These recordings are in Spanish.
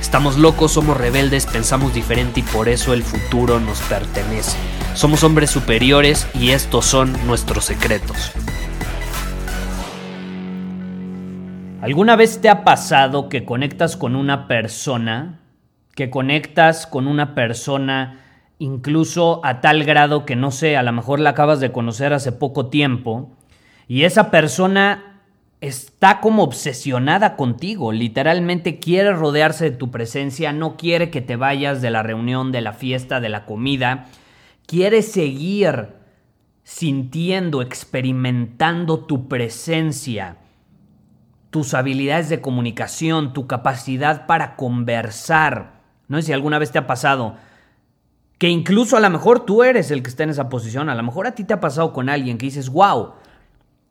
Estamos locos, somos rebeldes, pensamos diferente y por eso el futuro nos pertenece. Somos hombres superiores y estos son nuestros secretos. ¿Alguna vez te ha pasado que conectas con una persona que conectas con una persona incluso a tal grado que no sé, a lo mejor la acabas de conocer hace poco tiempo y esa persona está como obsesionada contigo, literalmente quiere rodearse de tu presencia, no quiere que te vayas de la reunión, de la fiesta, de la comida, quiere seguir sintiendo, experimentando tu presencia, tus habilidades de comunicación, tu capacidad para conversar. No sé si alguna vez te ha pasado que incluso a lo mejor tú eres el que está en esa posición, a lo mejor a ti te ha pasado con alguien que dices, wow,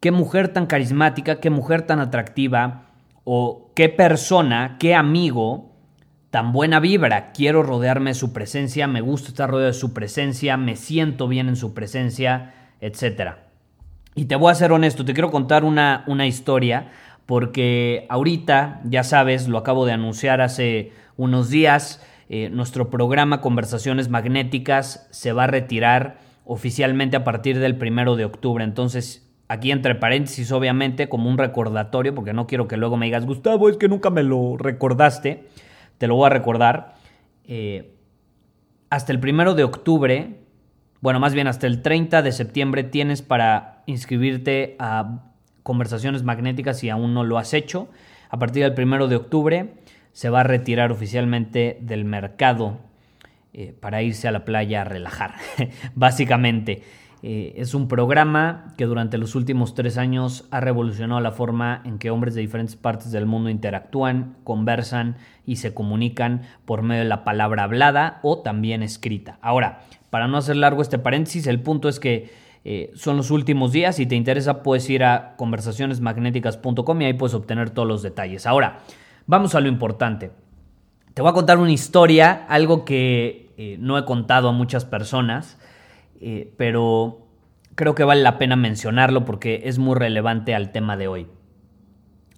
qué mujer tan carismática, qué mujer tan atractiva, o qué persona, qué amigo tan buena vibra, quiero rodearme de su presencia, me gusta estar rodeado de su presencia, me siento bien en su presencia, etc. Y te voy a ser honesto, te quiero contar una, una historia, porque ahorita, ya sabes, lo acabo de anunciar hace unos días, eh, nuestro programa Conversaciones Magnéticas se va a retirar oficialmente a partir del primero de octubre. Entonces, aquí entre paréntesis, obviamente, como un recordatorio, porque no quiero que luego me digas, Gustavo, es que nunca me lo recordaste, te lo voy a recordar. Eh, hasta el primero de octubre, bueno, más bien hasta el 30 de septiembre tienes para inscribirte a Conversaciones Magnéticas si aún no lo has hecho. A partir del primero de octubre se va a retirar oficialmente del mercado eh, para irse a la playa a relajar. Básicamente, eh, es un programa que durante los últimos tres años ha revolucionado la forma en que hombres de diferentes partes del mundo interactúan, conversan y se comunican por medio de la palabra hablada o también escrita. Ahora, para no hacer largo este paréntesis, el punto es que eh, son los últimos días. Si te interesa, puedes ir a conversacionesmagnéticas.com y ahí puedes obtener todos los detalles. Ahora, Vamos a lo importante. Te voy a contar una historia, algo que eh, no he contado a muchas personas, eh, pero creo que vale la pena mencionarlo porque es muy relevante al tema de hoy.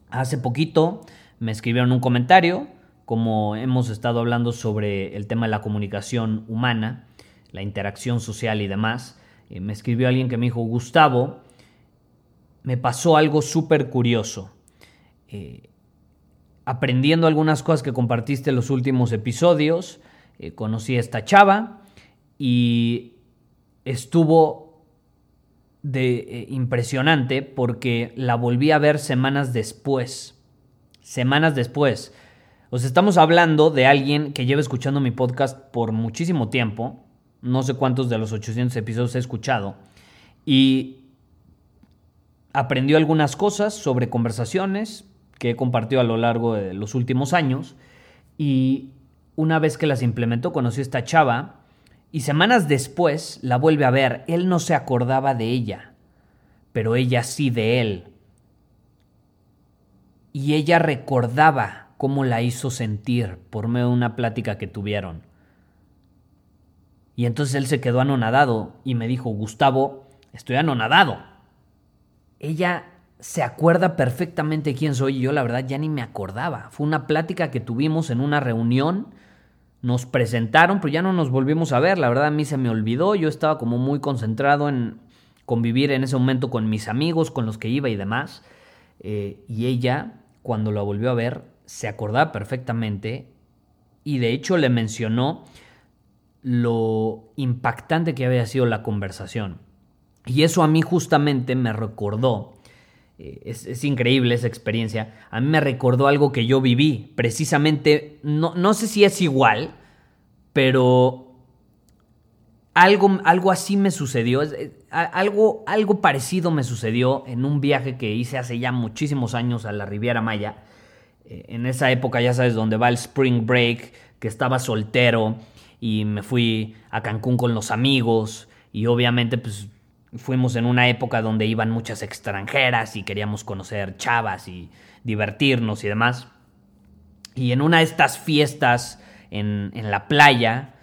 Hace poquito me escribieron un comentario, como hemos estado hablando sobre el tema de la comunicación humana, la interacción social y demás. Eh, me escribió alguien que me dijo, Gustavo, me pasó algo súper curioso aprendiendo algunas cosas que compartiste en los últimos episodios. Eh, conocí a esta chava y estuvo de, eh, impresionante porque la volví a ver semanas después. Semanas después. Os estamos hablando de alguien que lleva escuchando mi podcast por muchísimo tiempo. No sé cuántos de los 800 episodios he escuchado. Y aprendió algunas cosas sobre conversaciones, que he compartido a lo largo de los últimos años. Y una vez que las implementó, conoció a esta chava y semanas después la vuelve a ver. Él no se acordaba de ella, pero ella sí de él. Y ella recordaba cómo la hizo sentir por medio de una plática que tuvieron. Y entonces él se quedó anonadado y me dijo, Gustavo, estoy anonadado. Ella se acuerda perfectamente quién soy y yo la verdad ya ni me acordaba. Fue una plática que tuvimos en una reunión, nos presentaron, pero ya no nos volvimos a ver, la verdad a mí se me olvidó, yo estaba como muy concentrado en convivir en ese momento con mis amigos, con los que iba y demás, eh, y ella, cuando la volvió a ver, se acordaba perfectamente y de hecho le mencionó lo impactante que había sido la conversación. Y eso a mí justamente me recordó eh, es, increíble esa experiencia. A mí me recordó algo que yo viví, precisamente, no, no sé si es igual, pero algo, algo así me sucedió, algo, algo parecido me sucedió en un viaje que hice hace ya muchísimos años a la Riviera Maya. Eh, en esa época, ya sabes, donde va el spring break, que estaba soltero y me fui a Cancún con los amigos y obviamente pues fuimos en una época donde iban muchas extranjeras y queríamos conocer chavas y divertirnos y demás. Y en una de estas fiestas en, la playa,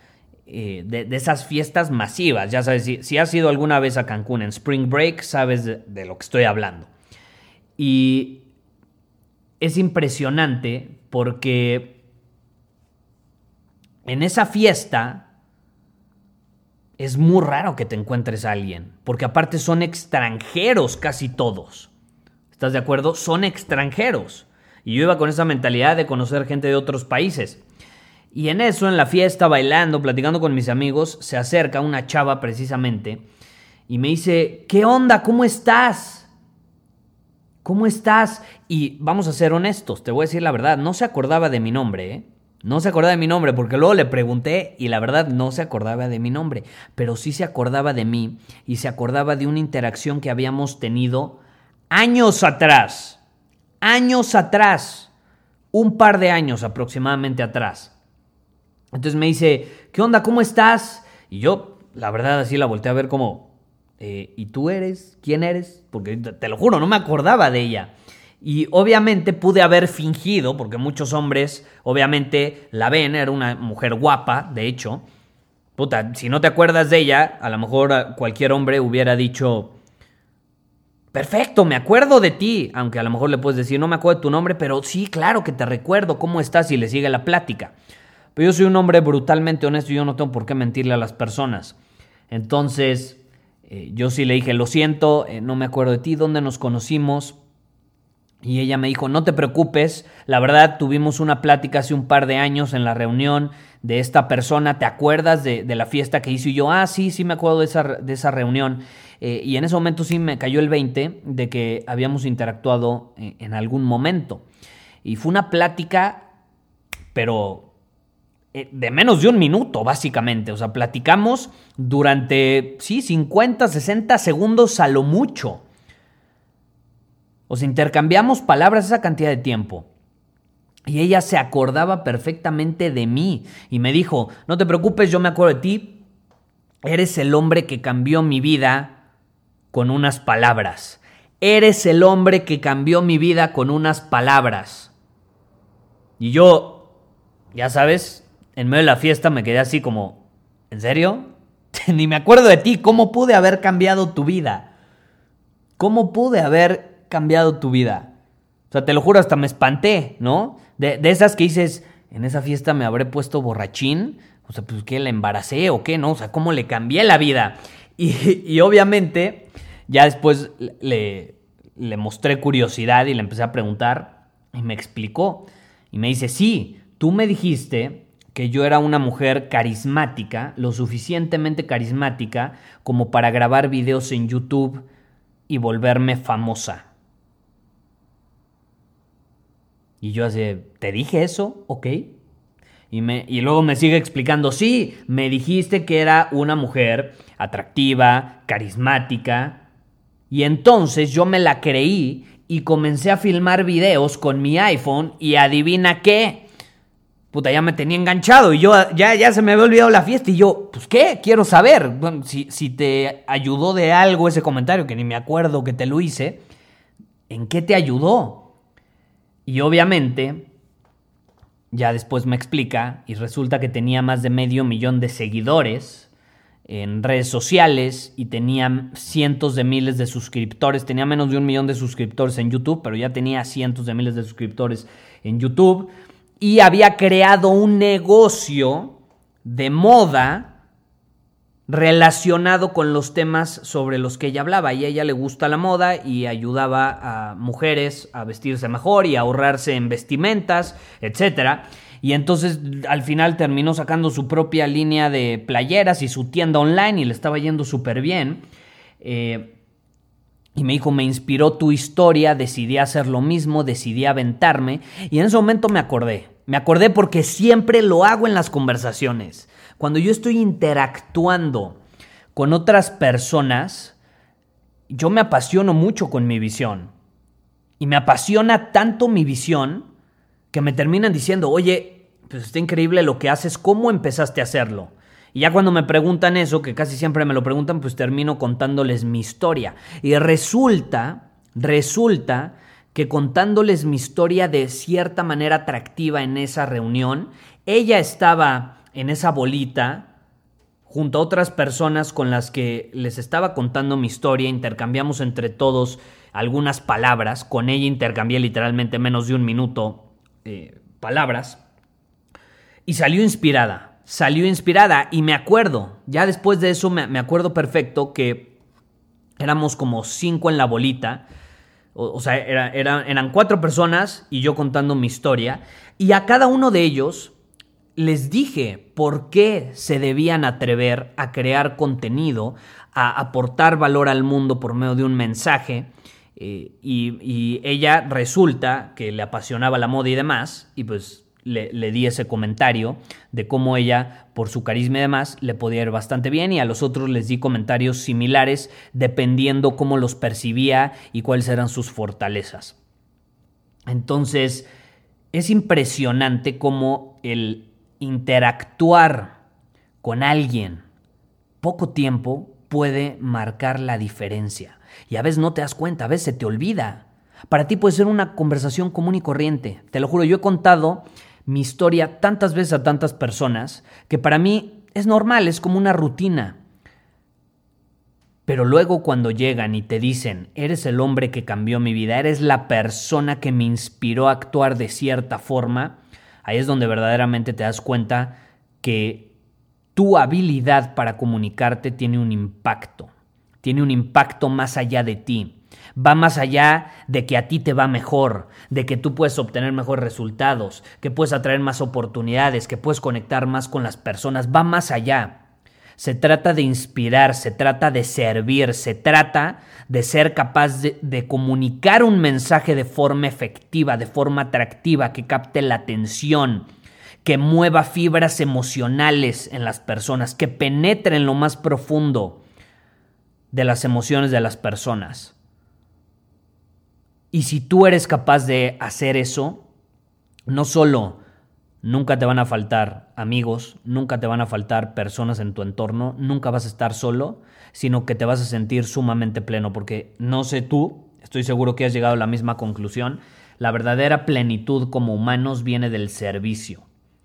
eh, de, esas fiestas masivas, ya sabes, si, has ido alguna vez a Cancún en Spring Break, sabes de lo que estoy hablando. Y es impresionante porque en esa fiesta es muy raro que te encuentres a alguien, porque aparte son extranjeros casi todos. ¿Estás de acuerdo? Son extranjeros. Y yo iba con esa mentalidad de conocer gente de otros países. Y en eso, en la fiesta, bailando, platicando con mis amigos, se acerca una chava precisamente y me dice, ¿qué onda? ¿Cómo estás? ¿Cómo estás? Y vamos a ser honestos, te voy a decir la verdad, no se acordaba de mi nombre, ¿eh? No se acordaba de mi nombre porque luego le pregunté y la verdad no se acordaba de mi nombre, pero sí se acordaba de mí y se acordaba de una interacción que habíamos tenido años atrás. Años atrás. Un par de años aproximadamente atrás. Entonces me dice, ¿qué onda? ¿Cómo estás? Y yo, la verdad, así la volteé a ver como, eh, ¿y tú eres? ¿Quién eres? Porque te lo juro, no me acordaba de ella. Y obviamente pude haber fingido, porque muchos hombres obviamente la ven, era una mujer guapa, de hecho. Puta, si no te acuerdas de ella, a lo mejor cualquier hombre hubiera dicho, perfecto, me acuerdo de ti, aunque a lo mejor le puedes decir, no me acuerdo de tu nombre, pero sí, claro que te recuerdo, ¿cómo estás? Y le sigue la plática. Pero yo soy un hombre brutalmente honesto y yo no tengo por qué mentirle a las personas. Entonces, eh, yo sí le dije, lo siento, eh, no me acuerdo de ti, ¿dónde nos conocimos? Y ella me dijo, no te preocupes, la verdad tuvimos una plática hace un par de años en la reunión de esta persona, ¿te acuerdas de, la fiesta que hizo? Y yo, ah, sí, sí me acuerdo de esa, de esa reunión. Eh, y en ese momento sí me cayó el 20 de que habíamos interactuado en, en algún momento. Y fue una plática, pero eh, de menos de un minuto, básicamente. O sea, platicamos durante, sí, 50, 60 segundos a lo mucho. O sea, intercambiamos palabras esa cantidad de tiempo. Y ella se acordaba perfectamente de mí y me dijo, no te preocupes, yo me acuerdo de ti. Eres el hombre que cambió mi vida con unas palabras. Eres el hombre que cambió mi vida con unas palabras. Y yo, ya sabes, en medio de la fiesta me quedé así como, ¿en serio? Ni me acuerdo de ti, ¿cómo pude haber cambiado tu vida? ¿Cómo pude haber cambiado tu vida? O sea, te lo juro, hasta me espanté, ¿no? De, esas que dices, en esa fiesta me habré puesto borrachín, o sea, pues que la embaracé o qué, ¿no? O sea, ¿cómo le cambié la vida? Y, obviamente, ya después le, le mostré curiosidad y le empecé a preguntar y me explicó. Y me dice, sí, tú me dijiste que yo era una mujer carismática, lo suficientemente carismática como para grabar videos en YouTube y volverme famosa. Y yo así, ¿te dije eso? Ok. Y, me, y luego me sigue explicando, sí, me dijiste que era una mujer atractiva, carismática. Y entonces yo me la creí y comencé a filmar videos con mi iPhone y adivina qué. Puta, ya me tenía enganchado y yo ya, ya se me había olvidado la fiesta y yo, pues qué, quiero saber. Bueno, si, si te ayudó de algo ese comentario, que ni me acuerdo que te lo hice, ¿en qué te ayudó? Y obviamente, ya después me explica, y resulta que tenía más de medio millón de seguidores en redes sociales y tenía cientos de miles de suscriptores. Tenía menos de un millón de suscriptores en YouTube, pero ya tenía cientos de miles de suscriptores en YouTube. Y había creado un negocio de moda relacionado con los temas sobre los que ella hablaba. Y a ella le gusta la moda y ayudaba a mujeres a vestirse mejor y a ahorrarse en vestimentas, etc. Y entonces al final terminó sacando su propia línea de playeras y su tienda online y le estaba yendo súper bien. Eh, y me dijo, me inspiró tu historia, decidí hacer lo mismo, decidí aventarme. Y en ese momento me acordé. Me acordé porque siempre lo hago en las conversaciones. Cuando yo estoy interactuando con otras personas, yo me apasiono mucho con mi visión. Y me apasiona tanto mi visión que me terminan diciendo, oye, pues está increíble lo que haces, ¿cómo empezaste a hacerlo? Y ya cuando me preguntan eso, que casi siempre me lo preguntan, pues termino contándoles mi historia. Y resulta, resulta que contándoles mi historia de cierta manera atractiva en esa reunión, ella estaba en esa bolita junto a otras personas con las que les estaba contando mi historia, intercambiamos entre todos algunas palabras, con ella intercambié literalmente menos de un minuto eh, palabras, y salió inspirada, salió inspirada y me acuerdo, ya después de eso me, acuerdo perfecto que éramos como cinco en la bolita, o, sea, eran cuatro personas y yo contando mi historia, y a cada uno de ellos les dije por qué se debían atrever a crear contenido, a aportar valor al mundo por medio de un mensaje. Eh, y, ella resulta que le apasionaba la moda y demás, y pues le, le, di ese comentario de cómo ella, por su carisma y demás, le podía ir bastante bien, y a los otros les di comentarios similares dependiendo cómo los percibía y cuáles eran sus fortalezas. Entonces, es impresionante cómo el interactuar con alguien poco tiempo puede marcar la diferencia. Y a veces no te das cuenta, a veces se te olvida. Para ti puede ser una conversación común y corriente. Te lo juro, yo he contado mi historia tantas veces a tantas personas que para mí es normal, es como una rutina. Pero luego cuando llegan y te dicen, eres el hombre que cambió mi vida, eres la persona que me inspiró a actuar de cierta forma, Ahí es donde verdaderamente te das cuenta que tu habilidad para comunicarte tiene un impacto, tiene un impacto más allá de ti. Va más allá de que a ti te va mejor, de que tú puedes obtener mejores resultados, que puedes atraer más oportunidades, que puedes conectar más con las personas. Va más allá. Se trata de inspirar, se trata de servir, se trata de ser capaz de, comunicar un mensaje de forma efectiva, de forma atractiva, que capte la atención, que mueva fibras emocionales en las personas, que penetre en lo más profundo de las emociones de las personas. Y si tú eres capaz de hacer eso, no solo Nunca te van a faltar amigos, nunca te van a faltar personas en tu entorno, nunca vas a estar solo, sino que te vas a sentir sumamente pleno, porque no sé tú, estoy seguro que has llegado a la misma conclusión, la verdadera plenitud como humanos viene del servicio,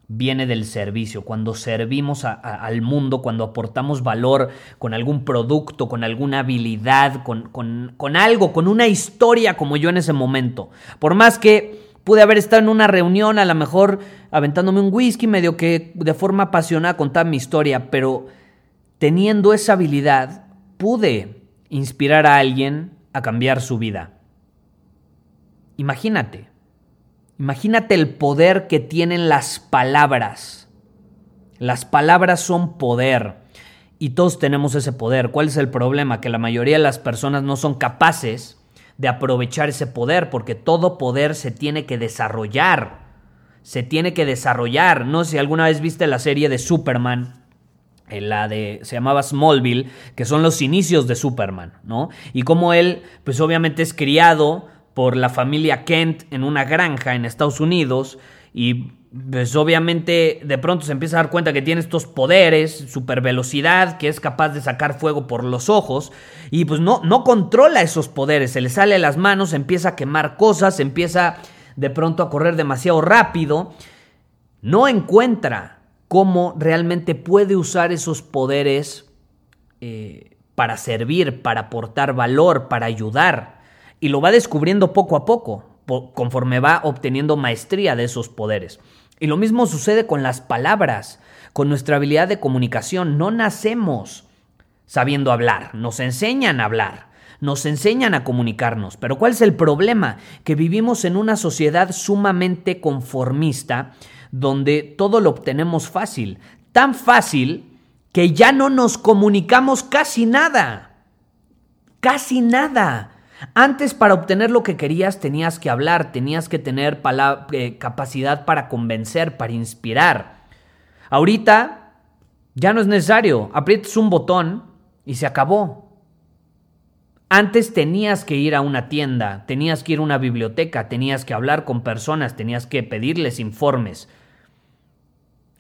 viene del servicio, cuando servimos al mundo, cuando aportamos valor con algún producto, con alguna habilidad, con, con algo, con una historia como yo en ese momento, por más que Pude haber estado en una reunión, a lo mejor aventándome un whisky, medio que de forma apasionada contar mi historia, pero teniendo esa habilidad, pude inspirar a alguien a cambiar su vida. Imagínate, imagínate el poder que tienen las palabras. Las palabras son poder y todos tenemos ese poder. ¿Cuál es el problema? Que la mayoría de las personas no son capaces de aprovechar ese poder, porque todo poder se tiene que desarrollar. Se tiene que desarrollar. No sé si alguna vez viste la serie de Superman, eh, la de se llamaba Smallville, que son los inicios de Superman, ¿no? Y como él, pues obviamente es criado por la familia Kent en una granja en Estados Unidos y pues obviamente de pronto se empieza a dar cuenta que tiene estos poderes, super velocidad, que es capaz de sacar fuego por los ojos y pues no, no controla esos poderes, se le sale a las manos, empieza a quemar cosas, empieza de pronto a correr demasiado rápido, no encuentra cómo realmente puede usar esos poderes eh, para servir, para aportar valor, para ayudar y lo va descubriendo poco a poco conforme va obteniendo maestría de esos poderes. Y lo mismo sucede con las palabras, con nuestra habilidad de comunicación. No nacemos sabiendo hablar, nos enseñan a hablar, nos enseñan a comunicarnos. Pero ¿cuál es el problema? Que vivimos en una sociedad sumamente conformista donde todo lo obtenemos fácil. Tan fácil que ya no nos comunicamos casi nada. Casi nada. Antes para obtener lo que querías tenías que hablar, tenías que tener eh, capacidad para convencer, para inspirar. Ahorita Ya no es necesario. Aprietas un botón y se acabó. Antes tenías que ir a una tienda, tenías que ir a una biblioteca, tenías que hablar con personas, tenías que pedirles informes.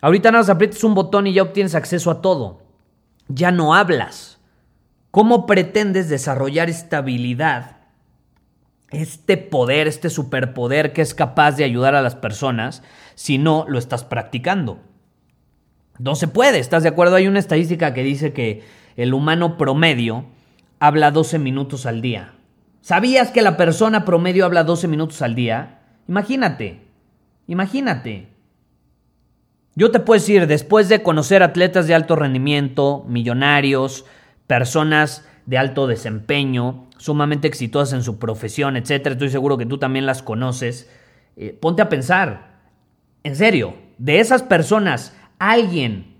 Ahorita nada más aprietas un botón y ya obtienes acceso a todo. Ya no hablas. ¿Cómo pretendes desarrollar esta habilidad, este poder, este superpoder que es capaz de ayudar a las personas si no lo estás practicando? No se puede, ¿estás de acuerdo? Hay una estadística que dice que el humano promedio habla 12 minutos al día. ¿Sabías que la persona promedio habla 12 minutos al día? Imagínate, imagínate. Yo te puedo decir, después de conocer atletas de alto rendimiento, millonarios, personas de alto desempeño, sumamente exitosas en su profesión, etcétera, estoy seguro que tú también las conoces. Eh, ponte a pensar, en serio, de esas personas, alguien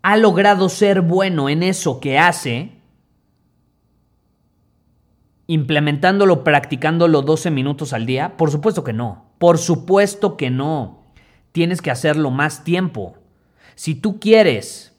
ha logrado ser bueno en eso que hace, implementándolo, practicándolo 12 minutos al día? Por supuesto que no. Por supuesto que no. Tienes que hacerlo más tiempo. Si tú quieres,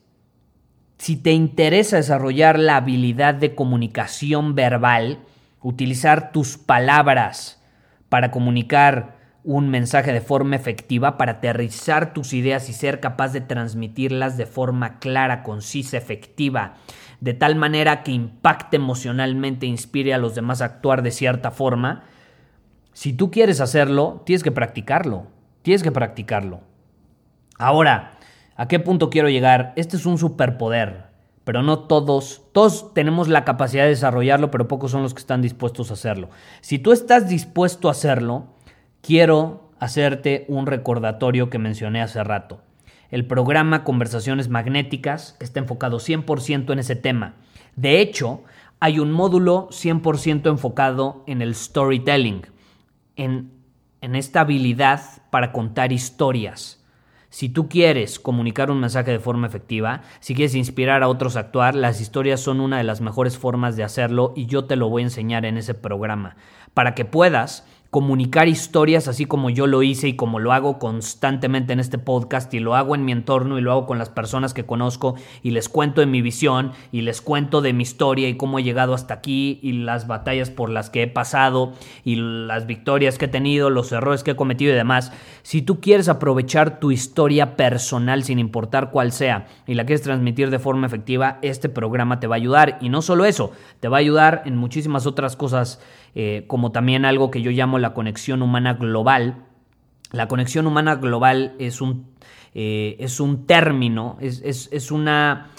si te interesa desarrollar la habilidad de comunicación verbal, utilizar tus palabras para comunicar un mensaje de forma efectiva, para aterrizar tus ideas y ser capaz de transmitirlas de forma clara, concisa, efectiva, de tal manera que impacte emocionalmente, inspire a los demás a actuar de cierta forma, si tú quieres hacerlo, tienes que practicarlo, tienes que practicarlo. Ahora, ¿a qué punto quiero llegar? Este es un superpoder, pero no todos, todos tenemos la capacidad de desarrollarlo, pero pocos son los que están dispuestos a hacerlo. Si tú estás dispuesto a hacerlo, quiero hacerte un recordatorio que mencioné hace rato. El programa Conversaciones Magnéticas está enfocado 100% en ese tema. De hecho, hay un módulo 100% enfocado en el storytelling, en, en esta habilidad para contar historias. Si tú quieres comunicar un mensaje de forma efectiva, si quieres inspirar a otros a actuar, las historias son una de las mejores formas de hacerlo y yo te lo voy a enseñar en ese programa. Para que puedas comunicar historias así como yo lo hice y como lo hago constantemente en este podcast y lo hago en mi entorno y lo hago con las personas que conozco y les cuento de mi visión y les cuento de mi historia y cómo he llegado hasta aquí y las batallas por las que he pasado y las victorias que he tenido, los errores que he cometido y demás. Si tú quieres aprovechar tu historia personal sin importar cuál sea y la quieres transmitir de forma efectiva, este programa te va a ayudar y no solo eso, te va a ayudar en muchísimas otras cosas eh, como también algo que yo llamo la conexión humana global. La conexión humana global es un, eh, es un término, es, es, una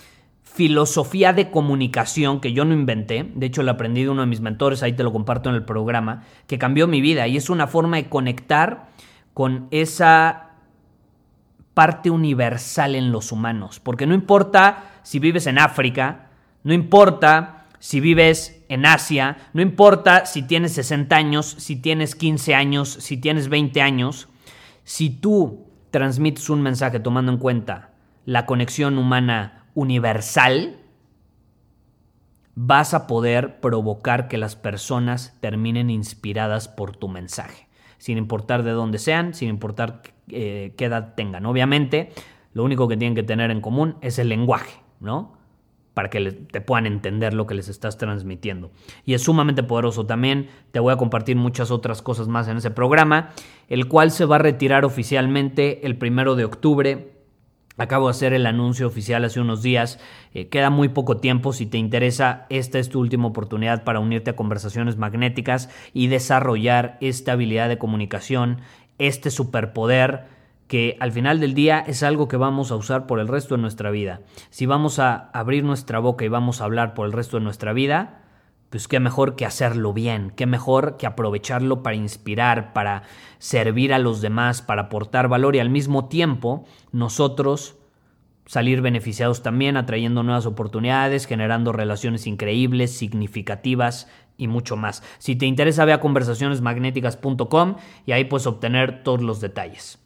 filosofía de comunicación que yo no inventé, de hecho la aprendí de uno de mis mentores, ahí te lo comparto en el programa, que cambió mi vida. Y es una forma de conectar con esa parte universal en los humanos, porque no importa si vives en África, no importa si vives en Asia, no importa si tienes 60 años, si tienes 15 años, si tienes 20 años, si tú transmites un mensaje tomando en cuenta la conexión humana universal, vas a poder provocar que las personas terminen inspiradas por tu mensaje, sin importar de dónde sean, sin importar eh, qué edad tengan. Obviamente, lo único que tienen que tener en común es el lenguaje, ¿no? Para que te puedan entender lo que les estás transmitiendo. Y es sumamente poderoso también. Te voy a compartir muchas otras cosas más en ese programa, el cual se va a retirar oficialmente el primero de octubre. Acabo de hacer el anuncio oficial hace unos días. Eh, queda muy poco tiempo. Si te interesa, esta es tu última oportunidad para unirte a conversaciones magnéticas y desarrollar esta habilidad de comunicación, este superpoder que al final del día es algo que vamos a usar por el resto de nuestra vida. Si vamos a abrir nuestra boca y vamos a hablar por el resto de nuestra vida, pues qué mejor que hacerlo bien, qué mejor que aprovecharlo para inspirar, para servir a los demás, para aportar valor y al mismo tiempo nosotros salir beneficiados también, atrayendo nuevas oportunidades, generando relaciones increíbles, significativas y mucho más. Si te interesa, ve a conversacionesmagnéticas.com y ahí puedes obtener todos los detalles.